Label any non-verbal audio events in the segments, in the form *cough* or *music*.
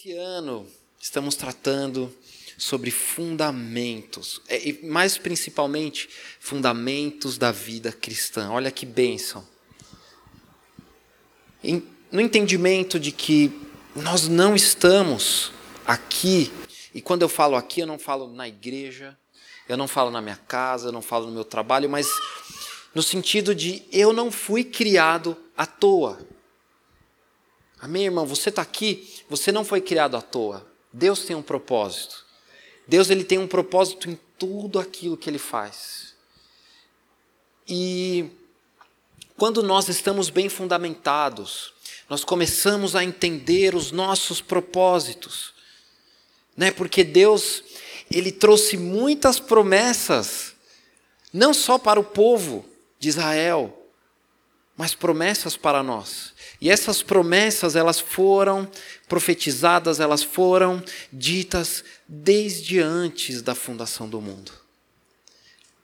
Esse ano estamos tratando sobre fundamentos, é, e mais principalmente fundamentos da vida cristã. Olha que bênção. No entendimento de que nós não estamos aqui, e quando eu falo aqui, eu não falo na igreja, eu não falo na minha casa, eu não falo no meu trabalho, mas no sentido de eu não fui criado à toa. Amém, irmão? Você está aqui, você não foi criado à toa. Deus tem um propósito. Deus ele tem um propósito em tudo aquilo que ele faz. E quando nós estamos bem fundamentados, nós começamos a entender os nossos propósitos. Né? Porque Deus, ele trouxe muitas promessas, não só para o povo de Israel, mas promessas para nós. E essas promessas, elas foram profetizadas, elas foram ditas desde antes da fundação do mundo.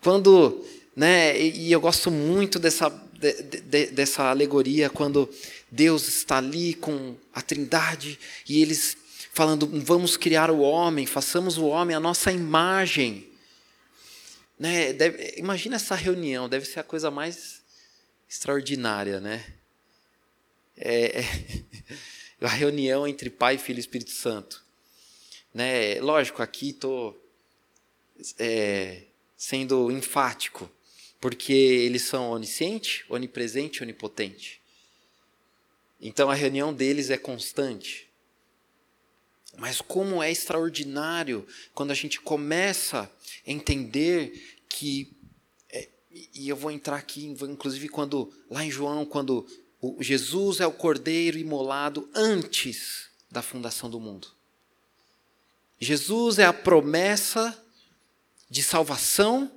Quando, né, e eu gosto muito dessa, de, de, dessa alegoria, quando Deus está ali com a Trindade e eles falando: vamos criar o homem, façamos o homem a nossa imagem. Né? Deve, imagina essa reunião, deve ser a coisa mais extraordinária, né? É, é, *laughs* a reunião entre Pai, Filho e Espírito Santo. Né? Lógico, aqui estou é, sendo enfático, porque eles são onisciente, onipresente e onipotente. Então a reunião deles é constante. Mas como é extraordinário quando a gente começa a entender que é, e eu vou entrar aqui, inclusive quando lá em João, quando o Jesus é o cordeiro imolado antes da fundação do mundo. Jesus é a promessa de salvação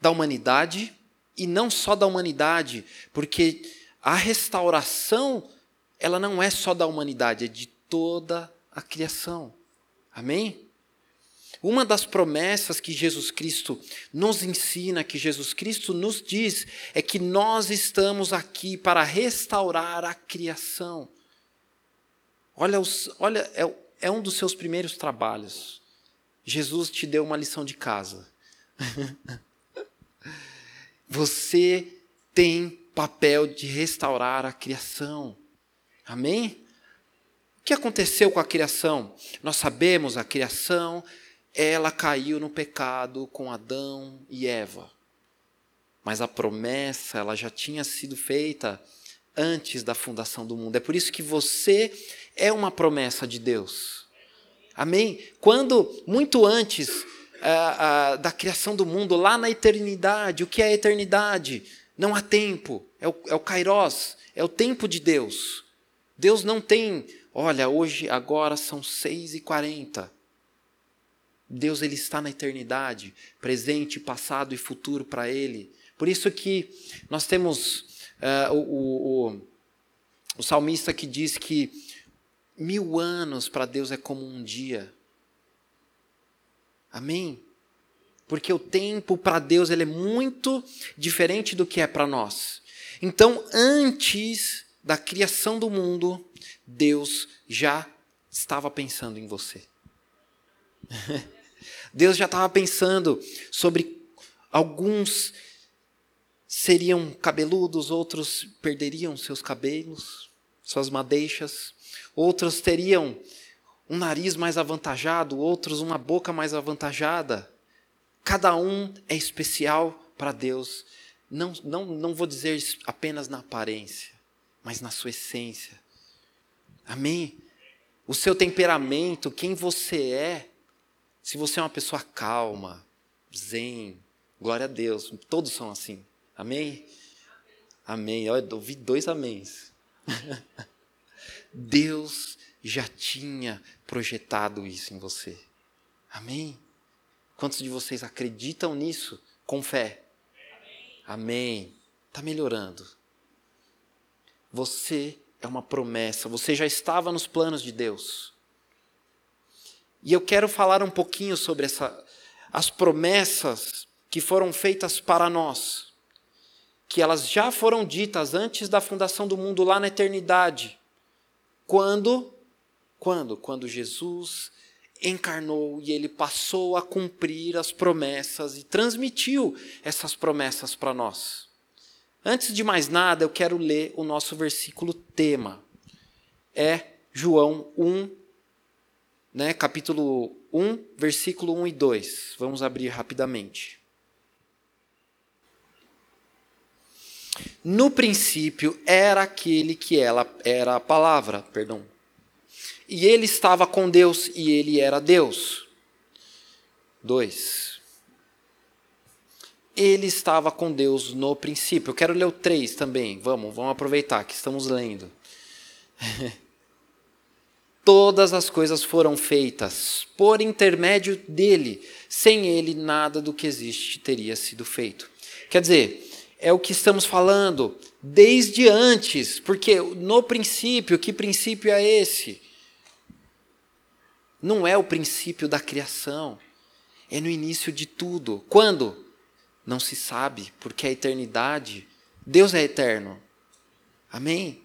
da humanidade e não só da humanidade, porque a restauração, ela não é só da humanidade, é de toda a criação. Amém? Uma das promessas que Jesus Cristo nos ensina, que Jesus Cristo nos diz, é que nós estamos aqui para restaurar a criação. Olha, os, olha é, é um dos seus primeiros trabalhos. Jesus te deu uma lição de casa. *laughs* Você tem papel de restaurar a criação. Amém? O que aconteceu com a criação? Nós sabemos a criação, ela caiu no pecado com Adão e Eva. Mas a promessa, ela já tinha sido feita antes da fundação do mundo. É por isso que você é uma promessa de Deus. Amém? Quando, muito antes ah, ah, da criação do mundo, lá na eternidade, o que é a eternidade? Não há tempo, é o, é o Kairos, é o tempo de Deus. Deus não tem, olha, hoje, agora são seis e quarenta. Deus ele está na eternidade, presente, passado e futuro para Ele. Por isso que nós temos uh, o, o, o salmista que diz que mil anos para Deus é como um dia. Amém? porque o tempo para Deus ele é muito diferente do que é para nós. Então, antes da criação do mundo, Deus já estava pensando em você. *laughs* Deus já estava pensando sobre alguns seriam cabeludos, outros perderiam seus cabelos, suas madeixas, outros teriam um nariz mais avantajado, outros uma boca mais avantajada. Cada um é especial para Deus. Não, não, não vou dizer apenas na aparência, mas na sua essência. Amém? O seu temperamento, quem você é. Se você é uma pessoa calma, zen, glória a Deus, todos são assim. Amém? Amém. Eu ouvi dois améns. *laughs* Deus já tinha projetado isso em você. Amém? Quantos de vocês acreditam nisso com fé? Amém. Está melhorando. Você é uma promessa, você já estava nos planos de Deus. E eu quero falar um pouquinho sobre essa, as promessas que foram feitas para nós, que elas já foram ditas antes da fundação do mundo lá na eternidade. Quando? Quando? Quando Jesus encarnou e ele passou a cumprir as promessas e transmitiu essas promessas para nós. Antes de mais nada, eu quero ler o nosso versículo tema. É João 1, né, capítulo 1, versículo 1 e 2. Vamos abrir rapidamente. No princípio era aquele que ela era a palavra, perdão. E ele estava com Deus e ele era Deus. 2 ele estava com Deus no princípio. Eu quero ler o 3 também. Vamos, vamos aproveitar que estamos lendo. *laughs* Todas as coisas foram feitas por intermédio dele. Sem ele, nada do que existe teria sido feito. Quer dizer, é o que estamos falando desde antes, porque no princípio, que princípio é esse? Não é o princípio da criação, é no início de tudo. Quando? Não se sabe, porque a eternidade, Deus é eterno. Amém?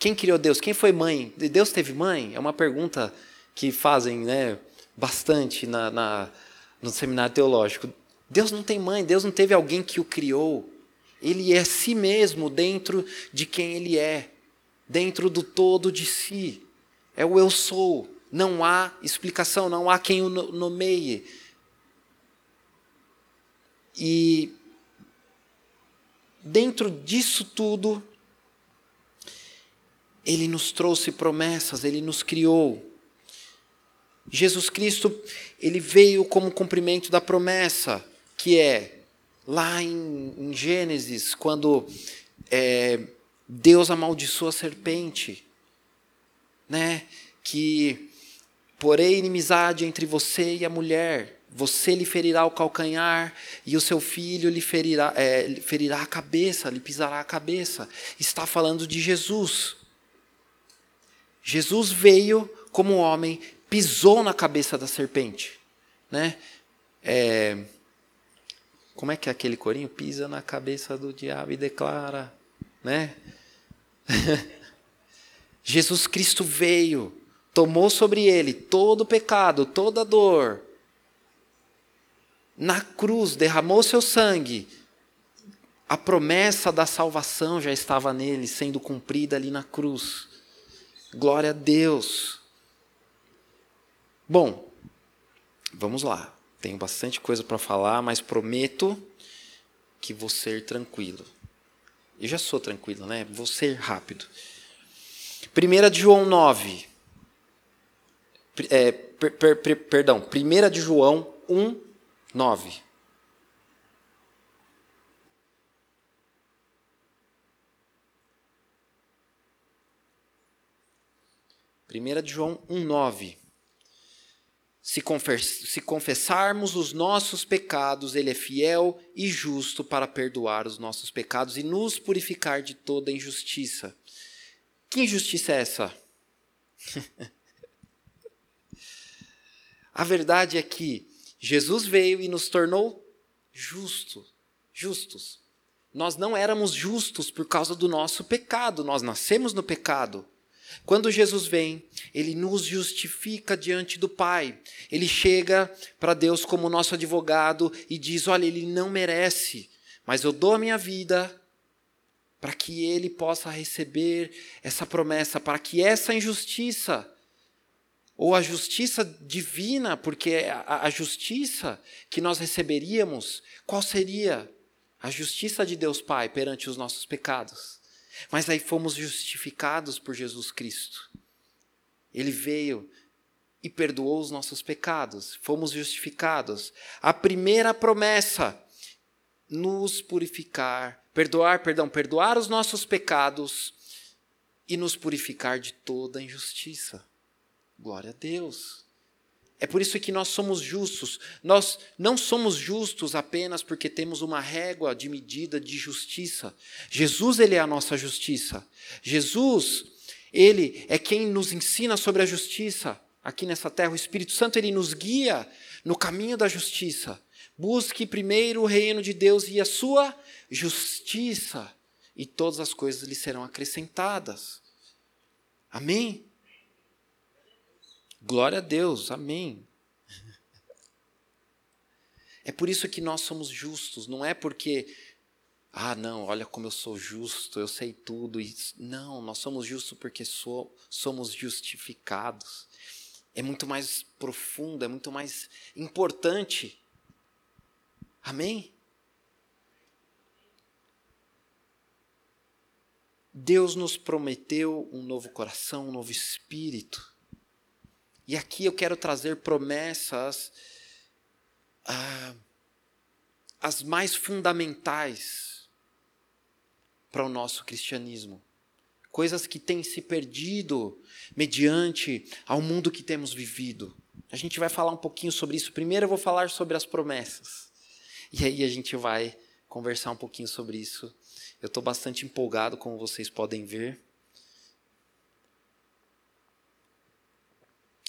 Quem criou Deus? Quem foi mãe? Deus teve mãe? É uma pergunta que fazem né, bastante na, na, no seminário teológico. Deus não tem mãe, Deus não teve alguém que o criou. Ele é si mesmo dentro de quem ele é, dentro do todo de si. É o eu sou. Não há explicação, não há quem o nomeie. E dentro disso tudo, ele nos trouxe promessas, ele nos criou. Jesus Cristo, ele veio como cumprimento da promessa, que é lá em, em Gênesis, quando é, Deus amaldiçoa a serpente, né? Que porém inimizade entre você e a mulher, você lhe ferirá o calcanhar e o seu filho lhe ferirá, é, ferirá a cabeça, lhe pisará a cabeça. Está falando de Jesus. Jesus veio como homem, pisou na cabeça da serpente. Né? É, como é que é aquele corinho? Pisa na cabeça do diabo e declara. Né? *laughs* Jesus Cristo veio, tomou sobre ele todo o pecado, toda a dor na cruz, derramou seu sangue. A promessa da salvação já estava nele, sendo cumprida ali na cruz. Glória a Deus. Bom, vamos lá. Tenho bastante coisa para falar, mas prometo que vou ser tranquilo. Eu já sou tranquilo, né? Vou ser rápido. 1 de João 9. É, per, per, per, perdão, 1 de João 1, 9. Primeira de João 1:9. Se, se confessarmos os nossos pecados, ele é fiel e justo para perdoar os nossos pecados e nos purificar de toda injustiça. Que injustiça é essa? *laughs* A verdade é que Jesus veio e nos tornou justo, justos. Nós não éramos justos por causa do nosso pecado, nós nascemos no pecado. Quando Jesus vem, ele nos justifica diante do Pai. Ele chega para Deus como nosso advogado e diz: Olha, ele não merece, mas eu dou a minha vida para que ele possa receber essa promessa, para que essa injustiça ou a justiça divina, porque a, a justiça que nós receberíamos, qual seria? A justiça de Deus Pai perante os nossos pecados. Mas aí fomos justificados por Jesus Cristo. Ele veio e perdoou os nossos pecados. Fomos justificados. A primeira promessa, nos purificar, perdoar, perdão, perdoar os nossos pecados e nos purificar de toda injustiça. Glória a Deus. É por isso que nós somos justos. Nós não somos justos apenas porque temos uma régua de medida de justiça. Jesus, ele é a nossa justiça. Jesus, ele é quem nos ensina sobre a justiça aqui nessa terra. O Espírito Santo, ele nos guia no caminho da justiça. Busque primeiro o reino de Deus e a sua justiça, e todas as coisas lhe serão acrescentadas. Amém? Glória a Deus, amém. É por isso que nós somos justos, não é porque, ah, não, olha como eu sou justo, eu sei tudo. Isso. Não, nós somos justos porque so, somos justificados. É muito mais profundo, é muito mais importante. Amém? Deus nos prometeu um novo coração, um novo espírito. E aqui eu quero trazer promessas ah, as mais fundamentais para o nosso cristianismo. Coisas que têm se perdido mediante ao mundo que temos vivido. A gente vai falar um pouquinho sobre isso. Primeiro eu vou falar sobre as promessas. E aí a gente vai conversar um pouquinho sobre isso. Eu estou bastante empolgado, como vocês podem ver.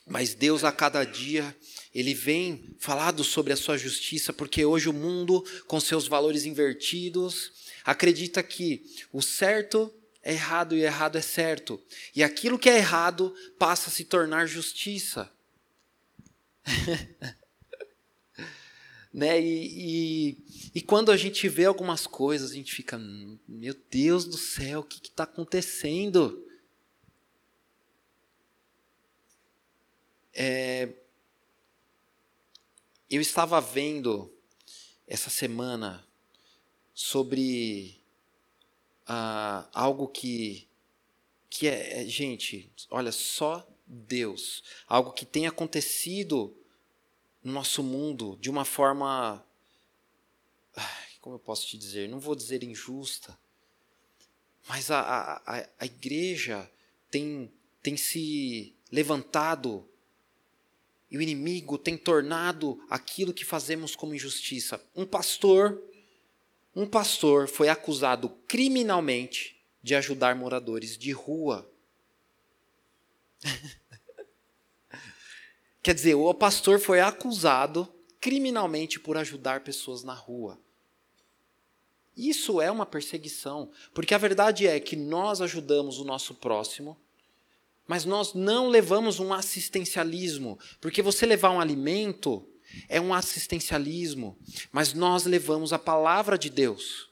Mas Deus a cada dia, Ele vem falado sobre a sua justiça, porque hoje o mundo, com seus valores invertidos, acredita que o certo é errado e errado é certo. E aquilo que é errado passa a se tornar justiça. *laughs* né? E, e, e, quando a gente vê algumas coisas, a gente fica, meu Deus do céu, o que está acontecendo? É, eu estava vendo essa semana sobre ah, algo que, que é, é, gente, olha, só Deus, algo que tem acontecido no nosso mundo de uma forma, como eu posso te dizer, não vou dizer injusta, mas a, a, a igreja tem, tem se levantado e o inimigo tem tornado aquilo que fazemos como injustiça. Um pastor, um pastor foi acusado criminalmente de ajudar moradores de rua. *laughs* Quer dizer, o pastor foi acusado criminalmente por ajudar pessoas na rua. Isso é uma perseguição, porque a verdade é que nós ajudamos o nosso próximo mas nós não levamos um assistencialismo, porque você levar um alimento é um assistencialismo, mas nós levamos a palavra de Deus.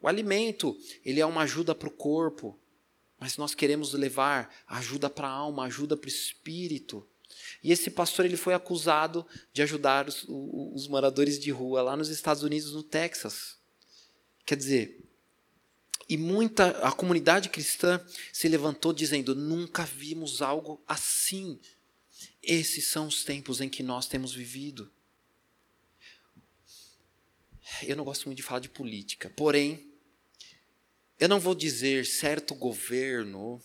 O alimento, ele é uma ajuda para o corpo, mas nós queremos levar ajuda para a alma, ajuda para o espírito. E esse pastor ele foi acusado de ajudar os, os moradores de rua lá nos Estados Unidos, no Texas. Quer dizer, e muita a comunidade cristã se levantou dizendo: "Nunca vimos algo assim". Esses são os tempos em que nós temos vivido. Eu não gosto muito de falar de política, porém, eu não vou dizer certo governo,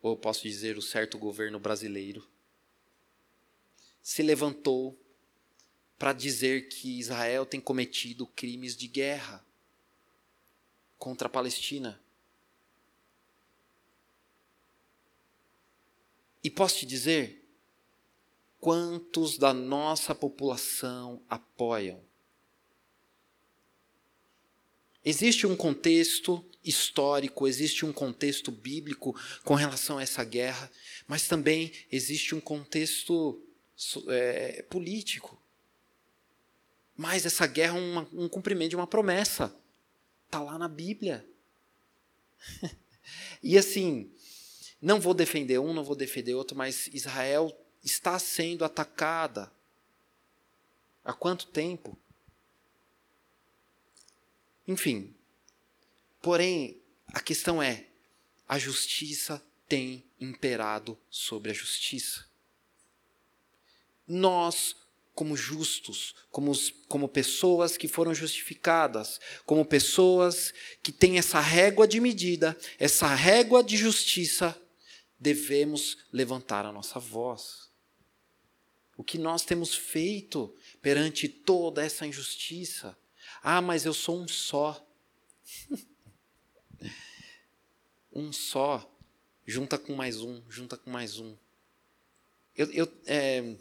ou eu posso dizer o certo governo brasileiro, se levantou para dizer que Israel tem cometido crimes de guerra contra a Palestina. E posso te dizer, quantos da nossa população apoiam? Existe um contexto histórico, existe um contexto bíblico com relação a essa guerra, mas também existe um contexto é, político. Mas essa guerra é uma, um cumprimento de uma promessa. Está lá na Bíblia. *laughs* e assim, não vou defender um, não vou defender outro, mas Israel está sendo atacada. Há quanto tempo? Enfim. Porém, a questão é: a justiça tem imperado sobre a justiça. Nós, como justos, como, como pessoas que foram justificadas, como pessoas que têm essa régua de medida, essa régua de justiça, devemos levantar a nossa voz. O que nós temos feito perante toda essa injustiça? Ah, mas eu sou um só. *laughs* um só, junta com mais um, junta com mais um. Eu eu é,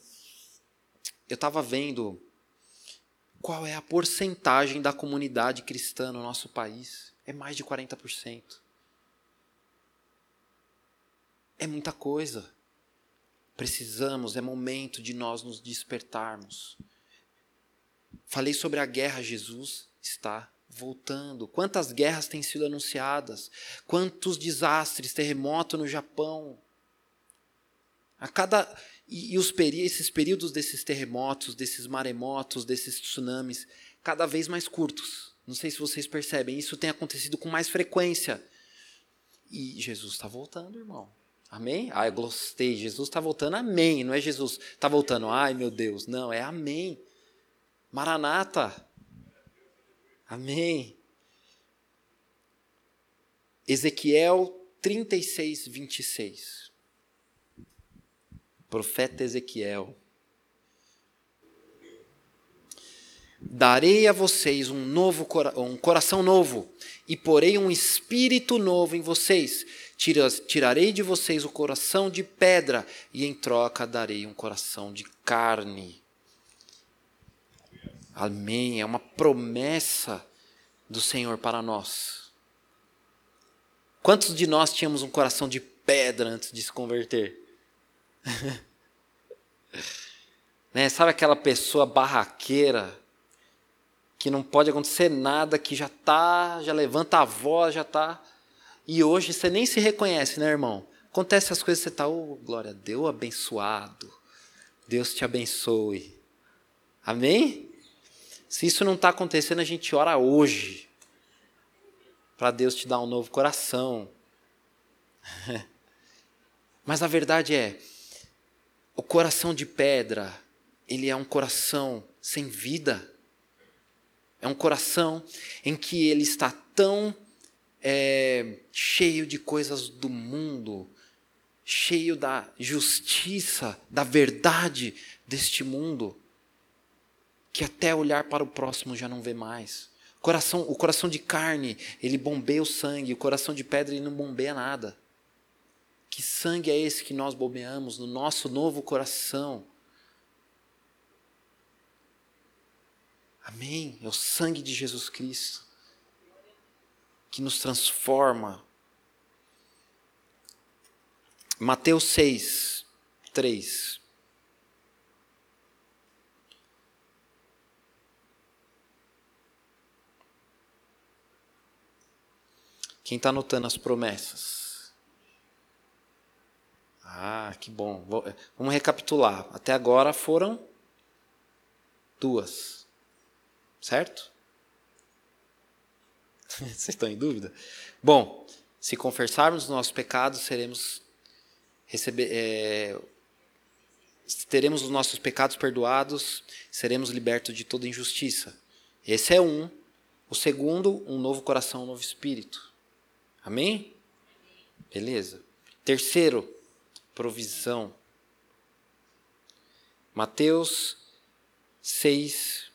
estava vendo qual é a porcentagem da comunidade cristã no nosso país. É mais de 40%. É muita coisa. Precisamos, é momento de nós nos despertarmos. Falei sobre a guerra, Jesus está voltando. Quantas guerras têm sido anunciadas? Quantos desastres, terremoto no Japão? A cada e, e os esses períodos desses terremotos, desses maremotos, desses tsunamis, cada vez mais curtos. Não sei se vocês percebem, isso tem acontecido com mais frequência. E Jesus está voltando, irmão. Amém? Ah, eu gostei. Jesus está voltando, amém. Não é Jesus está voltando, ai meu Deus. Não, é amém. Maranata. Amém. Ezequiel 36, 26. Profeta Ezequiel. Darei a vocês um novo um coração novo e porei um espírito novo em vocês. Tirarei de vocês o coração de pedra e em troca darei um coração de carne. Amém. É uma promessa do Senhor para nós. Quantos de nós tínhamos um coração de pedra antes de se converter? *laughs* né? Sabe aquela pessoa barraqueira que não pode acontecer nada, que já tá, já levanta a voz, já tá. E hoje você nem se reconhece, né, irmão? Acontece as coisas, você tá, oh, glória a Deus, abençoado. Deus te abençoe. Amém? Se isso não está acontecendo, a gente ora hoje. Para Deus te dar um novo coração. *laughs* Mas a verdade é, o coração de pedra, ele é um coração sem vida. É um coração em que ele está tão é, cheio de coisas do mundo, cheio da justiça, da verdade deste mundo, que até olhar para o próximo já não vê mais. Coração, o coração de carne, ele bombeia o sangue, o coração de pedra, ele não bombeia nada. Que sangue é esse que nós bombeamos no nosso novo coração? Amém? É o sangue de Jesus Cristo que nos transforma. Mateus 6, 3. Quem está anotando as promessas? Ah, que bom. Vamos recapitular. Até agora foram duas. Certo? *laughs* Vocês estão em dúvida? Bom, se confessarmos os nossos pecados, seremos receber, é, teremos os nossos pecados perdoados, seremos libertos de toda injustiça. Esse é um. O segundo, um novo coração, um novo espírito. Amém? Beleza. Terceiro, provisão. Mateus 6,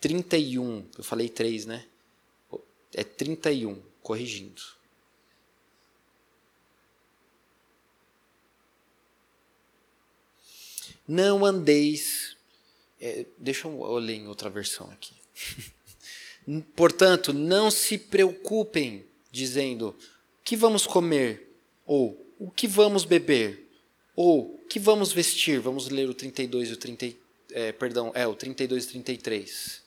31. Eu falei 3, né? É 31, corrigindo. Não andeis. É, deixa eu ler em outra versão aqui. *laughs* Portanto, não se preocupem dizendo: que vamos comer? Ou o que vamos beber? Ou que vamos vestir? Vamos ler o 32 e o 30, é, perdão, é o 32 e 33.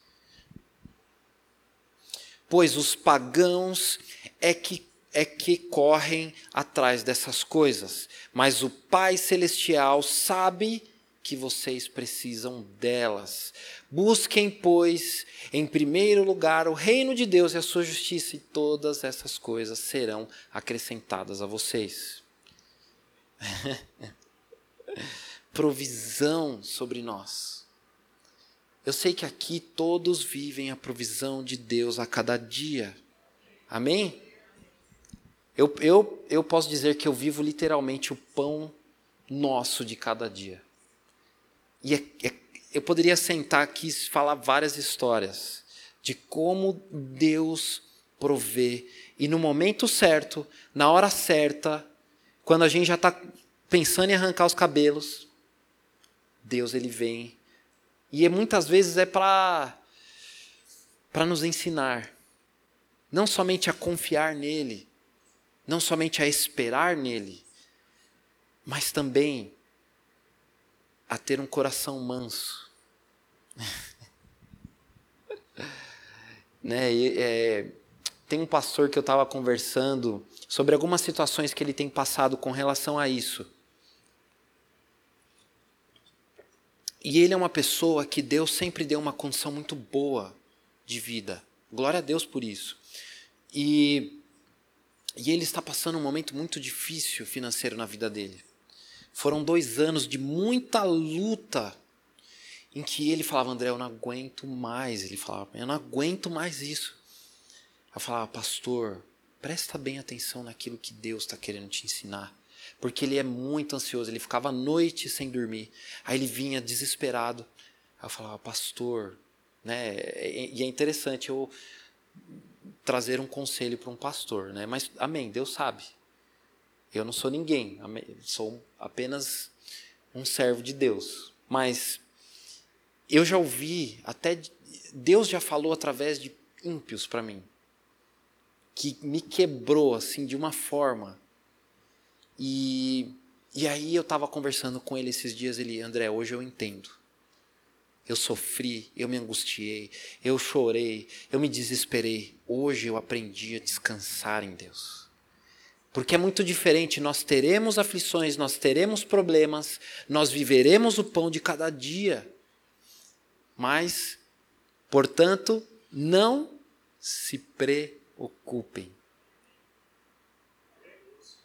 Pois os pagãos é que é que correm atrás dessas coisas, mas o Pai celestial sabe que vocês precisam delas. Busquem, pois, em primeiro lugar o reino de Deus e a sua justiça, e todas essas coisas serão acrescentadas a vocês. *laughs* Provisão sobre nós. Eu sei que aqui todos vivem a provisão de Deus a cada dia. Amém? Eu, eu, eu posso dizer que eu vivo literalmente o pão nosso de cada dia. E é, é, eu poderia sentar aqui e falar várias histórias de como Deus provê. E no momento certo, na hora certa, quando a gente já está pensando em arrancar os cabelos, Deus ele vem. E é, muitas vezes é para para nos ensinar não somente a confiar nele, não somente a esperar nele, mas também a ter um coração manso. *laughs* né? E, é, tem um pastor que eu estava conversando sobre algumas situações que ele tem passado com relação a isso. E ele é uma pessoa que Deus sempre deu uma condição muito boa de vida. Glória a Deus por isso. E, e ele está passando um momento muito difícil financeiro na vida dele. Foram dois anos de muita luta em que ele falava, André, eu não aguento mais. Ele falava, eu não aguento mais isso. Eu falava, pastor, presta bem atenção naquilo que Deus está querendo te ensinar. Porque ele é muito ansioso, ele ficava a noite sem dormir. Aí ele vinha desesperado. Aí eu falava, pastor, né? E é interessante eu trazer um conselho para um pastor, né? Mas, amém, Deus sabe. Eu não sou ninguém, sou apenas um servo de Deus. Mas eu já ouvi, até Deus já falou através de ímpios para mim, que me quebrou assim de uma forma. E, e aí eu estava conversando com ele esses dias, ele, André, hoje eu entendo. Eu sofri, eu me angustiei, eu chorei, eu me desesperei. Hoje eu aprendi a descansar em Deus. Porque é muito diferente, nós teremos aflições, nós teremos problemas, nós viveremos o pão de cada dia. Mas, portanto, não se preocupem.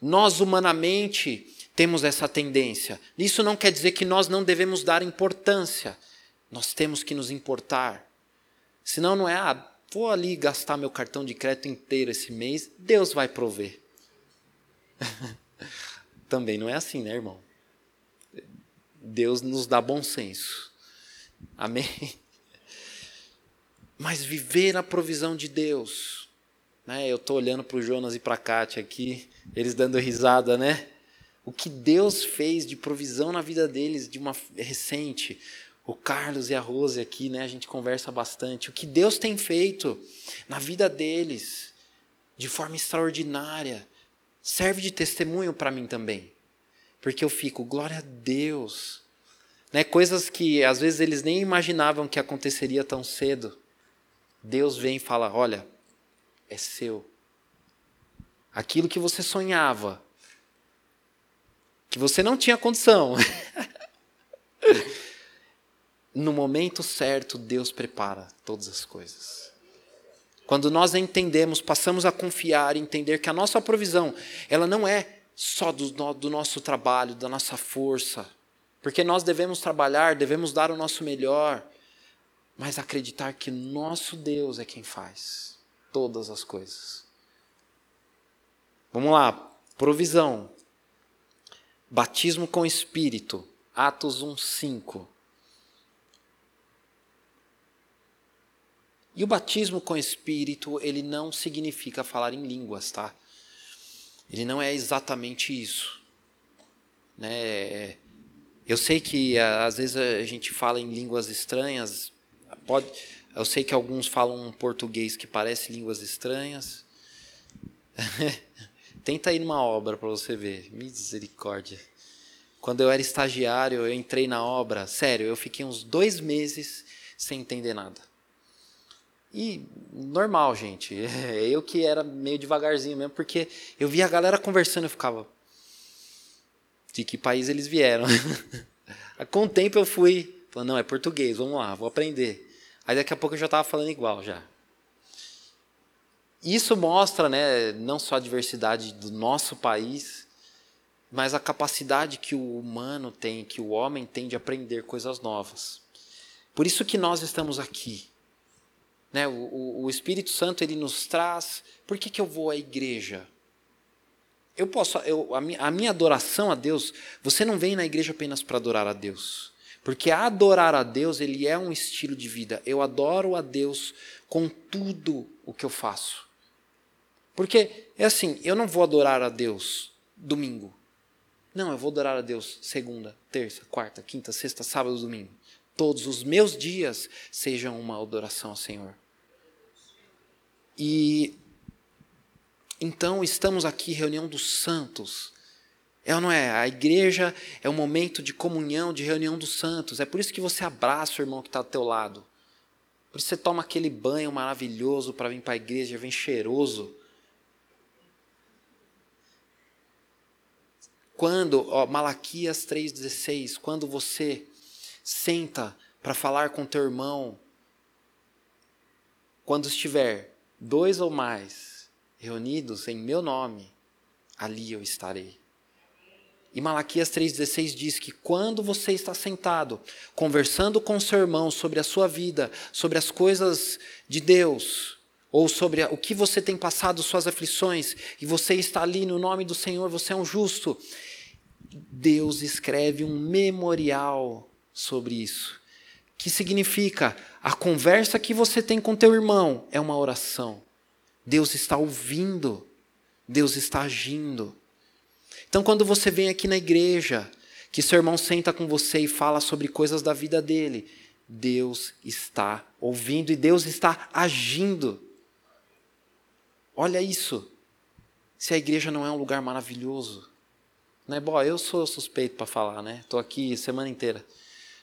Nós humanamente temos essa tendência. Isso não quer dizer que nós não devemos dar importância. Nós temos que nos importar. Senão não é, ah, vou ali gastar meu cartão de crédito inteiro esse mês, Deus vai prover. *laughs* Também não é assim, né, irmão? Deus nos dá bom senso. Amém? *laughs* Mas viver a provisão de Deus. Né? Eu estou olhando para o Jonas e para a Kátia aqui, eles dando risada, né? O que Deus fez de provisão na vida deles de uma recente o Carlos e a Rose aqui, né, a gente conversa bastante. O que Deus tem feito na vida deles, de forma extraordinária, serve de testemunho para mim também. Porque eu fico, glória a Deus. Né, coisas que às vezes eles nem imaginavam que aconteceria tão cedo. Deus vem e fala: olha, é seu. Aquilo que você sonhava, que você não tinha condição. *laughs* no momento certo, Deus prepara todas as coisas. Quando nós entendemos, passamos a confiar entender que a nossa provisão, ela não é só do, do nosso trabalho, da nossa força, porque nós devemos trabalhar, devemos dar o nosso melhor, mas acreditar que nosso Deus é quem faz todas as coisas. Vamos lá, provisão. Batismo com Espírito, Atos 1, 5. E o batismo com Espírito, ele não significa falar em línguas, tá? Ele não é exatamente isso. Né? Eu sei que às vezes a gente fala em línguas estranhas, pode, eu sei que alguns falam um português que parece línguas estranhas. *laughs* Tenta ir numa obra para você ver. Misericórdia. Quando eu era estagiário, eu entrei na obra. Sério, eu fiquei uns dois meses sem entender nada. E normal, gente. *laughs* Eu que era meio devagarzinho mesmo, porque eu via a galera conversando e ficava. De que país eles vieram? *laughs* Com o tempo eu fui. Falando, não, é português, vamos lá, vou aprender. Aí daqui a pouco eu já estava falando igual já. Isso mostra, né, não só a diversidade do nosso país, mas a capacidade que o humano tem, que o homem tem de aprender coisas novas. Por isso que nós estamos aqui. Né? O, o, Espírito Santo ele nos traz. Por que, que eu vou à igreja? Eu posso, eu, a, minha, a minha adoração a Deus, você não vem na igreja apenas para adorar a Deus. Porque adorar a Deus, ele é um estilo de vida. Eu adoro a Deus com tudo o que eu faço. Porque é assim, eu não vou adorar a Deus domingo. Não, eu vou adorar a Deus segunda, terça, quarta, quinta, sexta, sábado, domingo. Todos os meus dias sejam uma adoração ao Senhor. E então estamos aqui, reunião dos santos. É ou não é? A igreja é um momento de comunhão, de reunião dos santos. É por isso que você abraça o irmão que está do teu lado. Por isso você toma aquele banho maravilhoso para vir para a igreja, vem cheiroso. Quando, ó, Malaquias 3,16, quando você senta para falar com teu irmão, quando estiver dois ou mais reunidos em meu nome, ali eu estarei. E Malaquias 3,16 diz que quando você está sentado, conversando com seu irmão sobre a sua vida, sobre as coisas de Deus, ou sobre o que você tem passado, suas aflições, e você está ali no nome do Senhor, você é um justo, Deus escreve um memorial sobre isso. Que significa a conversa que você tem com teu irmão é uma oração. Deus está ouvindo, Deus está agindo. Então, quando você vem aqui na igreja, que seu irmão senta com você e fala sobre coisas da vida dele, Deus está ouvindo e Deus está agindo. Olha isso. Se a igreja não é um lugar maravilhoso. Não é bom, eu sou suspeito para falar, né? Estou aqui semana inteira,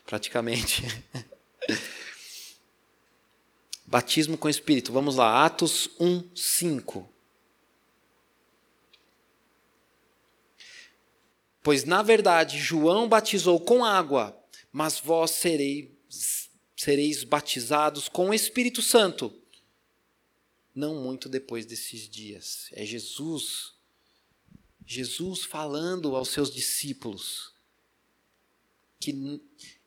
praticamente. *laughs* Batismo com o Espírito. Vamos lá, Atos 1, 5. Pois na verdade João batizou com água, mas vós sereis, sereis batizados com o Espírito Santo. Não muito depois desses dias. É Jesus, Jesus falando aos seus discípulos que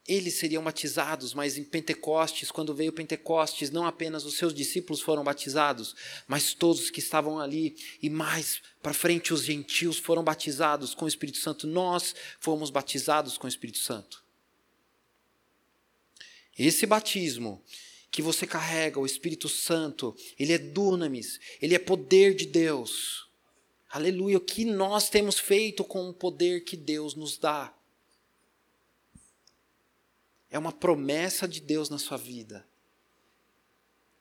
eles seriam batizados, mas em Pentecostes, quando veio Pentecostes, não apenas os seus discípulos foram batizados, mas todos que estavam ali, e mais para frente os gentios foram batizados com o Espírito Santo. Nós fomos batizados com o Espírito Santo. Esse batismo que você carrega, o Espírito Santo, ele é dunamis, ele é poder de Deus. Aleluia, o que nós temos feito com o poder que Deus nos dá é uma promessa de Deus na sua vida.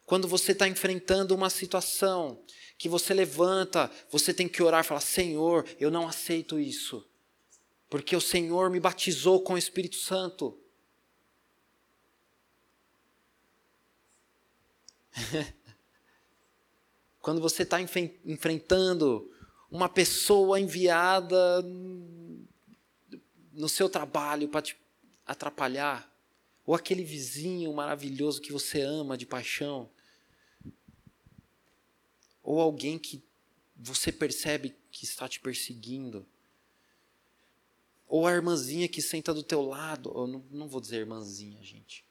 Quando você está enfrentando uma situação que você levanta, você tem que orar e falar: Senhor, eu não aceito isso, porque o Senhor me batizou com o Espírito Santo. *laughs* Quando você está enfrentando uma pessoa enviada no seu trabalho para te atrapalhar, ou aquele vizinho maravilhoso que você ama de paixão. Ou alguém que você percebe que está te perseguindo. Ou a irmãzinha que senta do teu lado. Eu não, não vou dizer irmãzinha, gente.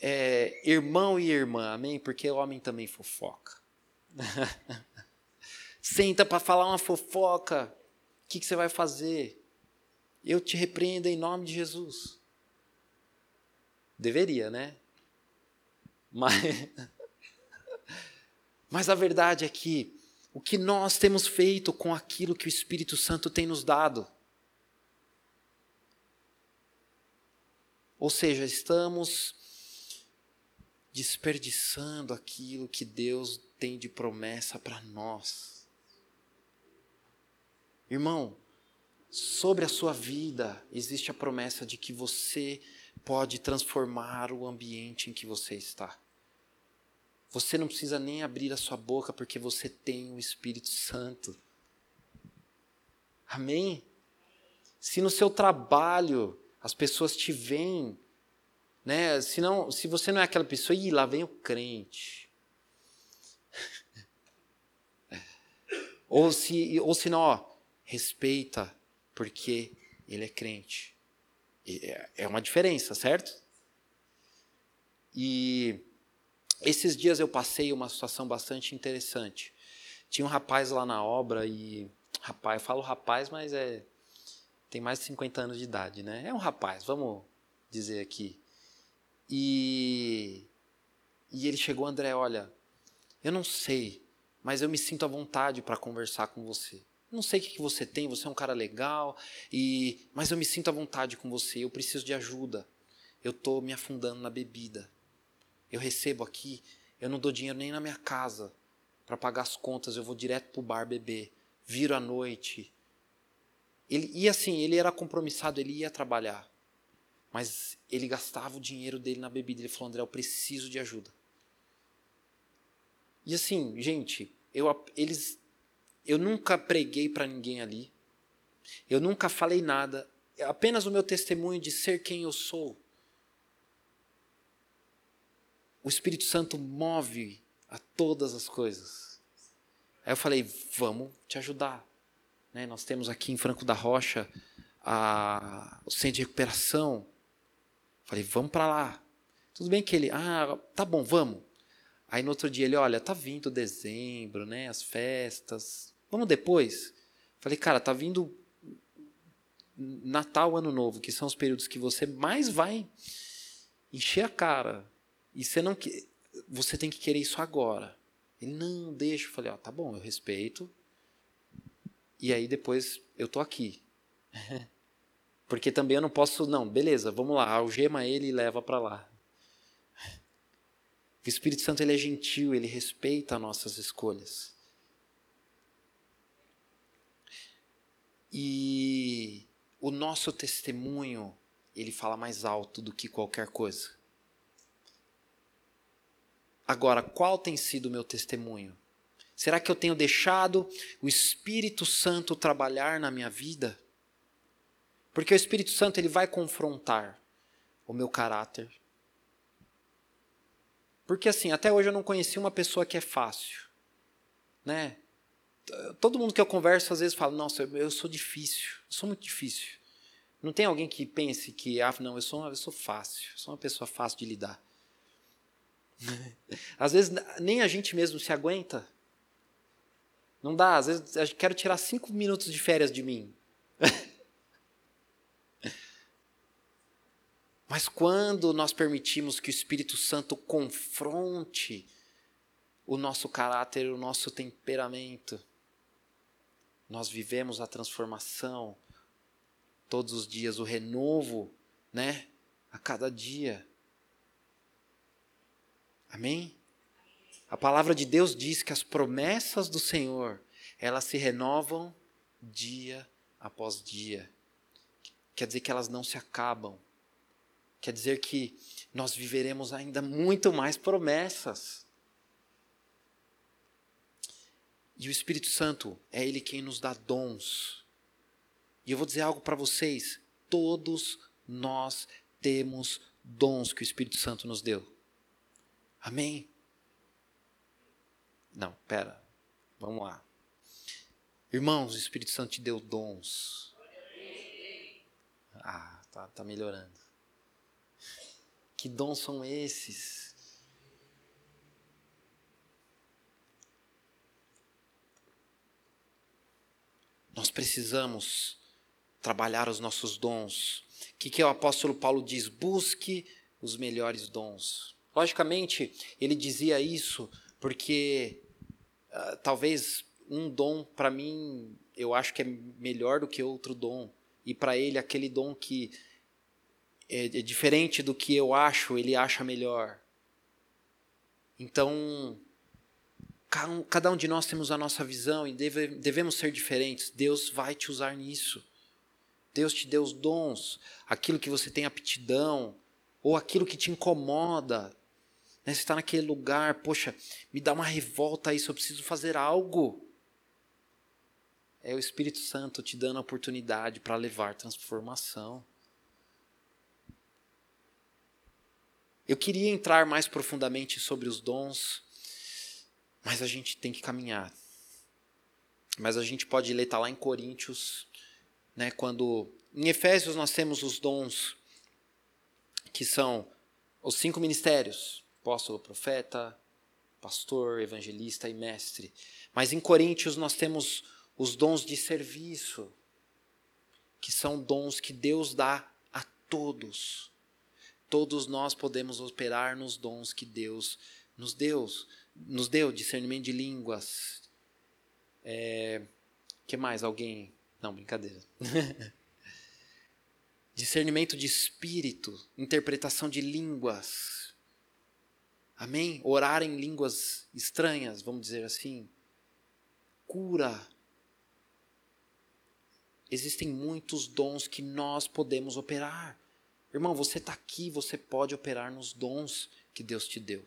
É, irmão e irmã, amém? Porque o homem também fofoca. *laughs* Senta para falar uma fofoca. O que, que você vai fazer? Eu te repreendo em nome de Jesus. Deveria, né? Mas, *laughs* mas a verdade é que o que nós temos feito com aquilo que o Espírito Santo tem nos dado. Ou seja, estamos desperdiçando aquilo que Deus tem de promessa para nós. Irmão, sobre a sua vida existe a promessa de que você pode transformar o ambiente em que você está. Você não precisa nem abrir a sua boca porque você tem o Espírito Santo. Amém? Se no seu trabalho as pessoas te veem, né? Se, não, se você não é aquela pessoa, e lá vem o crente. *laughs* ou se, ou se não, ó, respeita, porque ele é crente. É, é uma diferença, certo? E esses dias eu passei uma situação bastante interessante. Tinha um rapaz lá na obra e. Rapaz, eu falo rapaz, mas é. Tem mais de 50 anos de idade, né? É um rapaz, vamos dizer aqui. E. E ele chegou, André, olha, eu não sei, mas eu me sinto à vontade para conversar com você. Não sei o que você tem, você é um cara legal, e mas eu me sinto à vontade com você, eu preciso de ajuda. Eu estou me afundando na bebida. Eu recebo aqui, eu não dou dinheiro nem na minha casa para pagar as contas, eu vou direto pro bar beber, viro à noite. Ele, e assim, ele era compromissado, ele ia trabalhar. Mas ele gastava o dinheiro dele na bebida. Ele falou: André, eu preciso de ajuda. E assim, gente, eu, eles, eu nunca preguei para ninguém ali. Eu nunca falei nada. É apenas o meu testemunho de ser quem eu sou o Espírito Santo move a todas as coisas. Aí eu falei, vamos te ajudar. Né? Nós temos aqui em Franco da Rocha a, o centro de recuperação. Falei, vamos para lá. Tudo bem que ele, ah, tá bom, vamos. Aí no outro dia ele, olha, tá vindo dezembro, né, as festas. Vamos depois? Falei, cara, tá vindo Natal, Ano Novo, que são os períodos que você mais vai encher a cara. E você não que você tem que querer isso agora. Ele não deixa, eu falei, ó, tá bom, eu respeito. E aí depois eu tô aqui. *laughs* Porque também eu não posso, não, beleza, vamos lá, algema ele e leva para lá. O Espírito Santo ele é gentil, ele respeita nossas escolhas. E o nosso testemunho, ele fala mais alto do que qualquer coisa. Agora, qual tem sido o meu testemunho? Será que eu tenho deixado o Espírito Santo trabalhar na minha vida? Porque o Espírito Santo ele vai confrontar o meu caráter. Porque assim, até hoje eu não conheci uma pessoa que é fácil, né? Todo mundo que eu converso às vezes fala: "Nossa, eu sou difícil, eu sou muito difícil". Não tem alguém que pense que, ah, não, eu sou, eu sou fácil, eu sou uma pessoa fácil de lidar. *laughs* Às vezes nem a gente mesmo se aguenta. Não dá, às vezes eu quero tirar cinco minutos de férias de mim. *laughs* Mas quando nós permitimos que o Espírito Santo confronte o nosso caráter, o nosso temperamento, nós vivemos a transformação todos os dias, o renovo, né? A cada dia. Amém? A palavra de Deus diz que as promessas do Senhor, elas se renovam dia após dia. Quer dizer que elas não se acabam. Quer dizer que nós viveremos ainda muito mais promessas. E o Espírito Santo é Ele quem nos dá dons. E eu vou dizer algo para vocês: todos nós temos dons que o Espírito Santo nos deu. Amém? Não, pera. Vamos lá. Irmãos, o Espírito Santo te deu dons. Ah, tá, tá melhorando. Que dons são esses? Nós precisamos trabalhar os nossos dons. O que, que o apóstolo Paulo diz? Busque os melhores dons. Logicamente, ele dizia isso porque uh, talvez um dom, para mim, eu acho que é melhor do que outro dom. E para ele, aquele dom que é, é diferente do que eu acho, ele acha melhor. Então, cada um de nós temos a nossa visão e deve, devemos ser diferentes. Deus vai te usar nisso. Deus te deu os dons, aquilo que você tem aptidão, ou aquilo que te incomoda, né? Você está naquele lugar, poxa, me dá uma revolta isso, eu preciso fazer algo. É o Espírito Santo te dando a oportunidade para levar transformação. Eu queria entrar mais profundamente sobre os dons, mas a gente tem que caminhar. Mas a gente pode ler, está lá em Coríntios, né, quando em Efésios nós temos os dons que são os cinco ministérios: apóstolo, profeta, pastor, evangelista e mestre. Mas em Coríntios nós temos os dons de serviço, que são dons que Deus dá a todos. Todos nós podemos operar nos dons que Deus nos deu, nos deu discernimento de línguas. É, que mais? Alguém? Não, brincadeira. *laughs* discernimento de espírito, interpretação de línguas. Amém? Orar em línguas estranhas, vamos dizer assim. Cura. Existem muitos dons que nós podemos operar. Irmão, você está aqui, você pode operar nos dons que Deus te deu.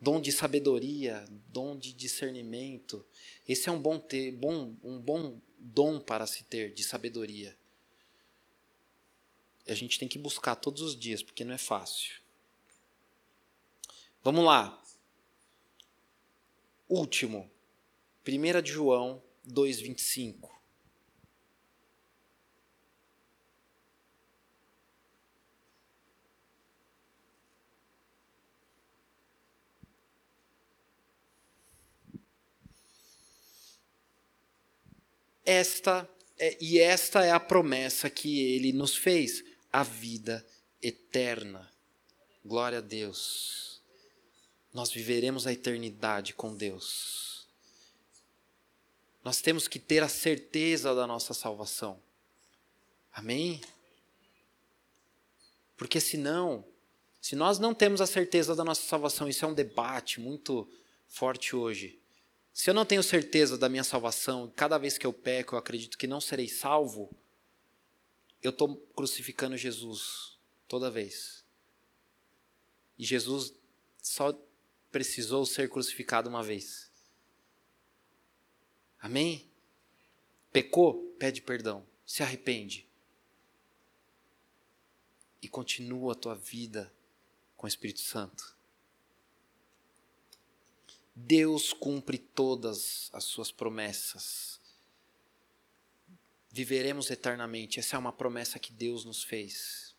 Dom de sabedoria, dom de discernimento. Esse é um bom, ter, bom, um bom dom para se ter, de sabedoria. A gente tem que buscar todos os dias, porque não é fácil. Vamos lá. Último. 1 de João 2,25. Esta é, e esta é a promessa que ele nos fez, a vida eterna. Glória a Deus. Nós viveremos a eternidade com Deus. Nós temos que ter a certeza da nossa salvação. Amém? Porque senão, se nós não temos a certeza da nossa salvação, isso é um debate muito forte hoje. Se eu não tenho certeza da minha salvação, cada vez que eu peco, eu acredito que não serei salvo, eu estou crucificando Jesus toda vez. E Jesus só precisou ser crucificado uma vez. Amém? Pecou? Pede perdão. Se arrepende. E continua a tua vida com o Espírito Santo. Deus cumpre todas as suas promessas. Viveremos eternamente. Essa é uma promessa que Deus nos fez.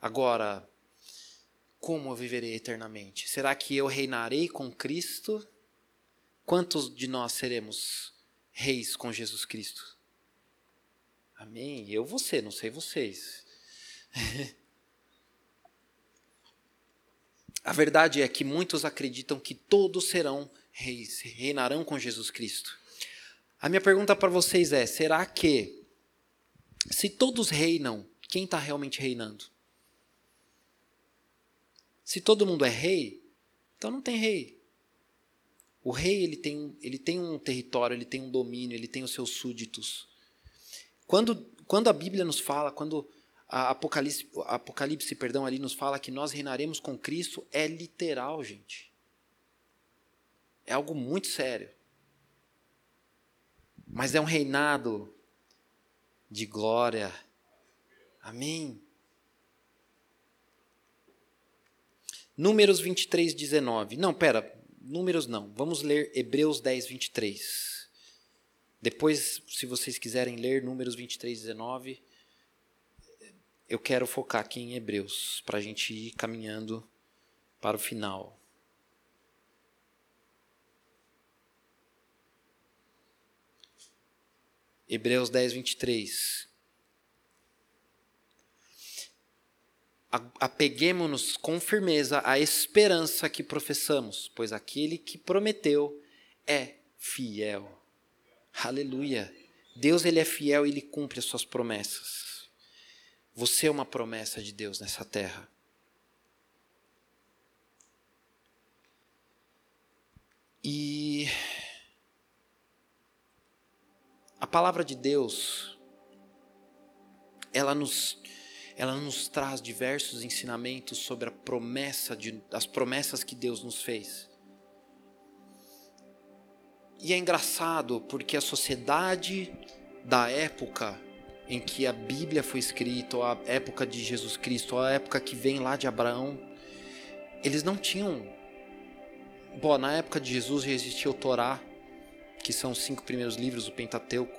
Agora, como eu viverei eternamente? Será que eu reinarei com Cristo? Quantos de nós seremos reis com Jesus Cristo? Amém? Eu ser, não sei vocês. *laughs* A verdade é que muitos acreditam que todos serão reis, reinarão com Jesus Cristo. A minha pergunta para vocês é: será que, se todos reinam, quem está realmente reinando? Se todo mundo é rei, então não tem rei. O rei ele tem, ele tem um território, ele tem um domínio, ele tem os seus súditos. Quando, quando a Bíblia nos fala, quando a Apocalipse, Apocalipse perdão, ali nos fala que nós reinaremos com Cristo, é literal, gente. É algo muito sério. Mas é um reinado de glória. Amém. Números 23, 19. Não, pera, números não. Vamos ler Hebreus 10, 23. Depois, se vocês quiserem ler Números 23, 19 eu quero focar aqui em Hebreus, para a gente ir caminhando para o final. Hebreus 10, 23. Apeguemos-nos com firmeza à esperança que professamos, pois aquele que prometeu é fiel. Aleluia. Deus ele é fiel e ele cumpre as suas promessas. Você é uma promessa de Deus nessa terra. E a palavra de Deus, ela nos, ela nos traz diversos ensinamentos sobre a promessa de, as promessas que Deus nos fez. E é engraçado porque a sociedade da época em que a Bíblia foi escrita, a época de Jesus Cristo, a época que vem lá de Abraão, eles não tinham. Bom, na época de Jesus já existia o Torá, que são os cinco primeiros livros do Pentateuco.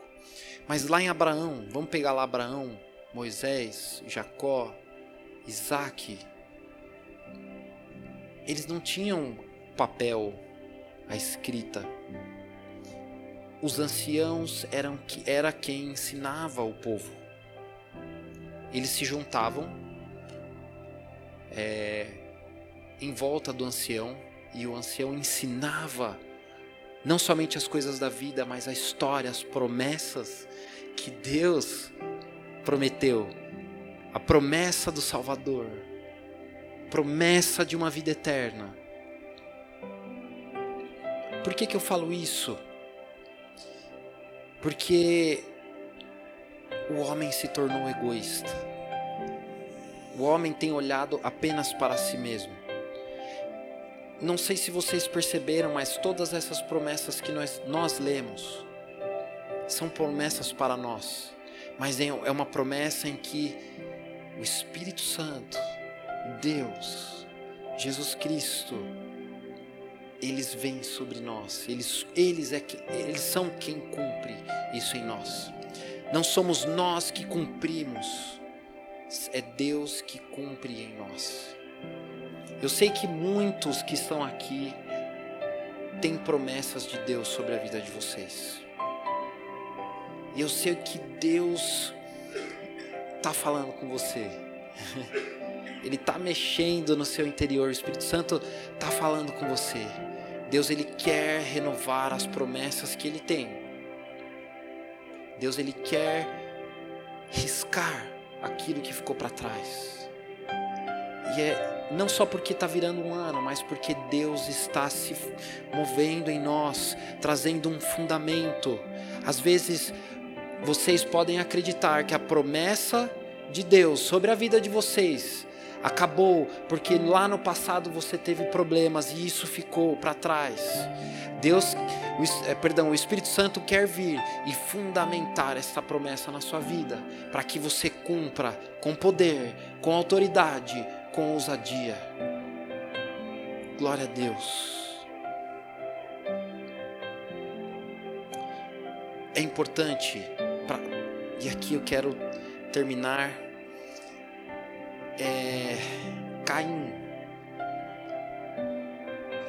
Mas lá em Abraão, vamos pegar lá Abraão, Moisés, Jacó, Isaac. Eles não tinham papel, a escrita. Os anciãos eram era quem ensinava o povo. Eles se juntavam é, em volta do ancião e o ancião ensinava não somente as coisas da vida, mas a história, as promessas que Deus prometeu. A promessa do Salvador, promessa de uma vida eterna. Por que, que eu falo isso? Porque o homem se tornou egoísta. O homem tem olhado apenas para si mesmo. Não sei se vocês perceberam, mas todas essas promessas que nós, nós lemos são promessas para nós. Mas é uma promessa em que o Espírito Santo, Deus, Jesus Cristo, eles vêm sobre nós. Eles, eles, é eles são quem cumpre isso em nós. Não somos nós que cumprimos, é Deus que cumpre em nós. Eu sei que muitos que estão aqui têm promessas de Deus sobre a vida de vocês. E eu sei que Deus está falando com você. *laughs* Ele está mexendo no seu interior. O Espírito Santo está falando com você. Deus ele quer renovar as promessas que ele tem. Deus ele quer riscar aquilo que ficou para trás. E é não só porque está virando um ano, mas porque Deus está se movendo em nós, trazendo um fundamento. Às vezes vocês podem acreditar que a promessa de Deus sobre a vida de vocês acabou porque lá no passado você teve problemas e isso ficou para trás. Deus, o, é, perdão, o Espírito Santo quer vir e fundamentar essa promessa na sua vida, para que você cumpra com poder, com autoridade, com ousadia. Glória a Deus. É importante, pra, e aqui eu quero terminar. É, Caim,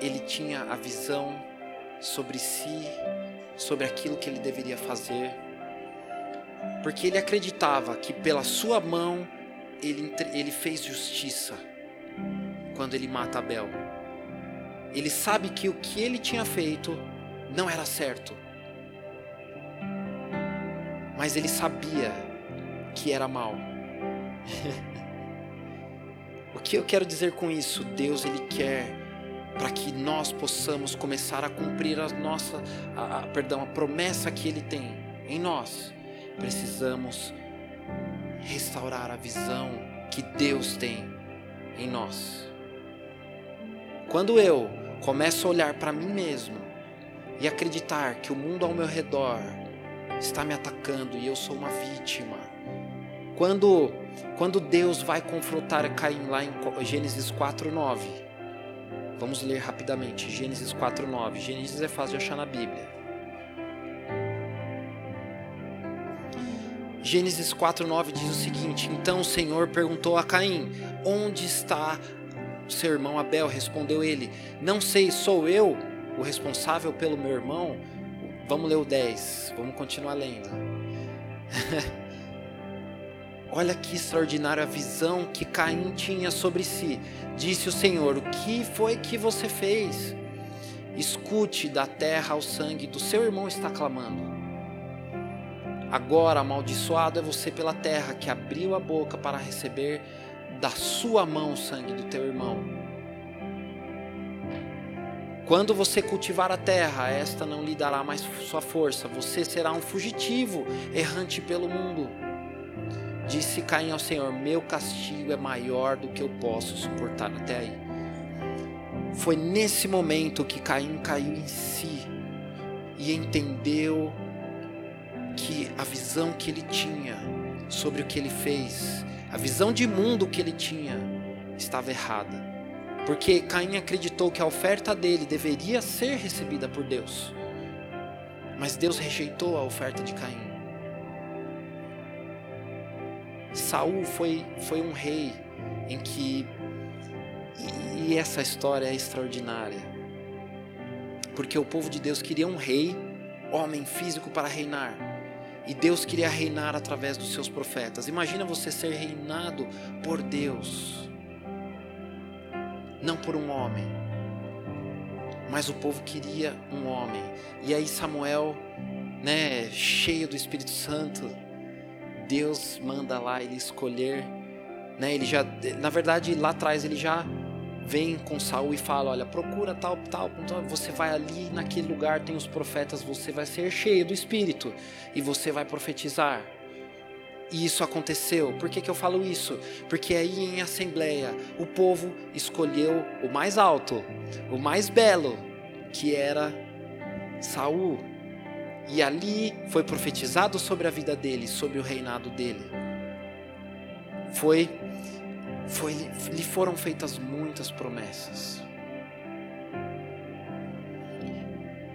ele tinha a visão sobre si, sobre aquilo que ele deveria fazer, porque ele acreditava que pela sua mão ele, ele fez justiça quando ele mata Abel. Ele sabe que o que ele tinha feito não era certo, mas ele sabia que era mal. *laughs* o que eu quero dizer com isso? Deus ele quer para que nós possamos começar a cumprir a nossa, a, a, perdão, a promessa que Ele tem em nós. Precisamos restaurar a visão que Deus tem em nós. Quando eu começo a olhar para mim mesmo e acreditar que o mundo ao meu redor está me atacando e eu sou uma vítima, quando quando Deus vai confrontar Caim lá em Gênesis 4:9, Vamos ler rapidamente Gênesis 4:9. Gênesis é fácil de achar na Bíblia. Gênesis 4:9 diz o seguinte: Então o Senhor perguntou a Caim: Onde está seu irmão Abel? Respondeu ele: Não sei, sou eu o responsável pelo meu irmão? Vamos ler o 10. Vamos continuar lendo. *laughs* Olha que extraordinária visão que Caim tinha sobre si. Disse o Senhor: O que foi que você fez? Escute da terra o sangue do seu irmão está clamando. Agora amaldiçoado é você pela terra que abriu a boca para receber da sua mão o sangue do teu irmão. Quando você cultivar a terra, esta não lhe dará mais sua força. Você será um fugitivo, errante pelo mundo. Disse Caim ao Senhor: Meu castigo é maior do que eu posso suportar até aí. Foi nesse momento que Caim caiu em si e entendeu que a visão que ele tinha sobre o que ele fez, a visão de mundo que ele tinha, estava errada. Porque Caim acreditou que a oferta dele deveria ser recebida por Deus. Mas Deus rejeitou a oferta de Caim. Saul foi, foi um rei em que e, e essa história é extraordinária. Porque o povo de Deus queria um rei, homem físico para reinar. E Deus queria reinar através dos seus profetas. Imagina você ser reinado por Deus, não por um homem. Mas o povo queria um homem. E aí Samuel, né, cheio do Espírito Santo, Deus manda lá ele escolher, né? Ele já, na verdade, lá atrás ele já vem com Saul e fala: Olha, procura tal, tal, tal. Você vai ali naquele lugar, tem os profetas, você vai ser cheio do Espírito e você vai profetizar. E isso aconteceu. Por que, que eu falo isso? Porque aí em assembleia o povo escolheu o mais alto, o mais belo, que era Saul. E ali foi profetizado sobre a vida dele, sobre o reinado dele. Foi foi, lhe foram feitas muitas promessas.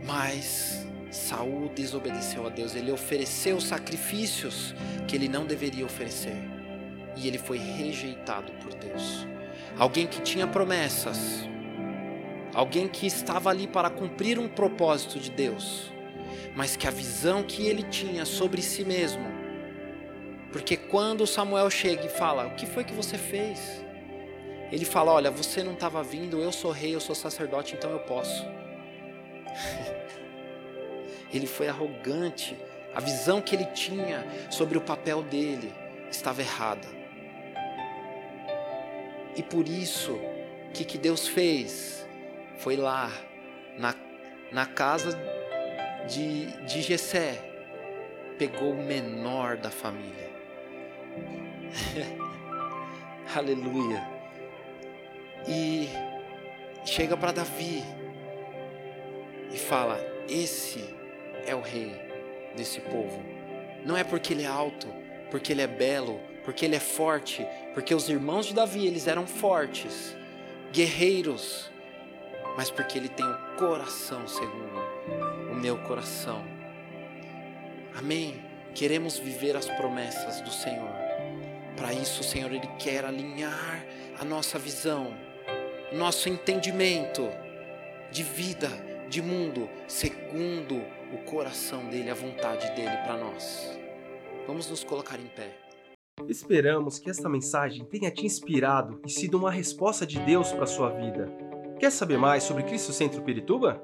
Mas Saul desobedeceu a Deus, ele ofereceu sacrifícios que ele não deveria oferecer. E ele foi rejeitado por Deus. Alguém que tinha promessas, alguém que estava ali para cumprir um propósito de Deus, mas que a visão que ele tinha sobre si mesmo porque quando Samuel chega e fala: O que foi que você fez? Ele fala: Olha, você não estava vindo, eu sou rei, eu sou sacerdote, então eu posso. *laughs* ele foi arrogante. A visão que ele tinha sobre o papel dele estava errada. E por isso, o que, que Deus fez? Foi lá, na, na casa de, de pegou o menor da família *laughs* Aleluia. E chega para Davi e fala: Esse é o rei desse povo. Não é porque ele é alto, porque ele é belo, porque ele é forte, porque os irmãos de Davi eles eram fortes, guerreiros, mas porque ele tem o coração segundo meu coração. Amém. Queremos viver as promessas do Senhor. Para isso, o Senhor ele quer alinhar a nossa visão, nosso entendimento de vida, de mundo, segundo o coração dele, a vontade dele para nós. Vamos nos colocar em pé. Esperamos que esta mensagem tenha te inspirado e sido uma resposta de Deus para sua vida. Quer saber mais sobre Cristo Centro Pirituba?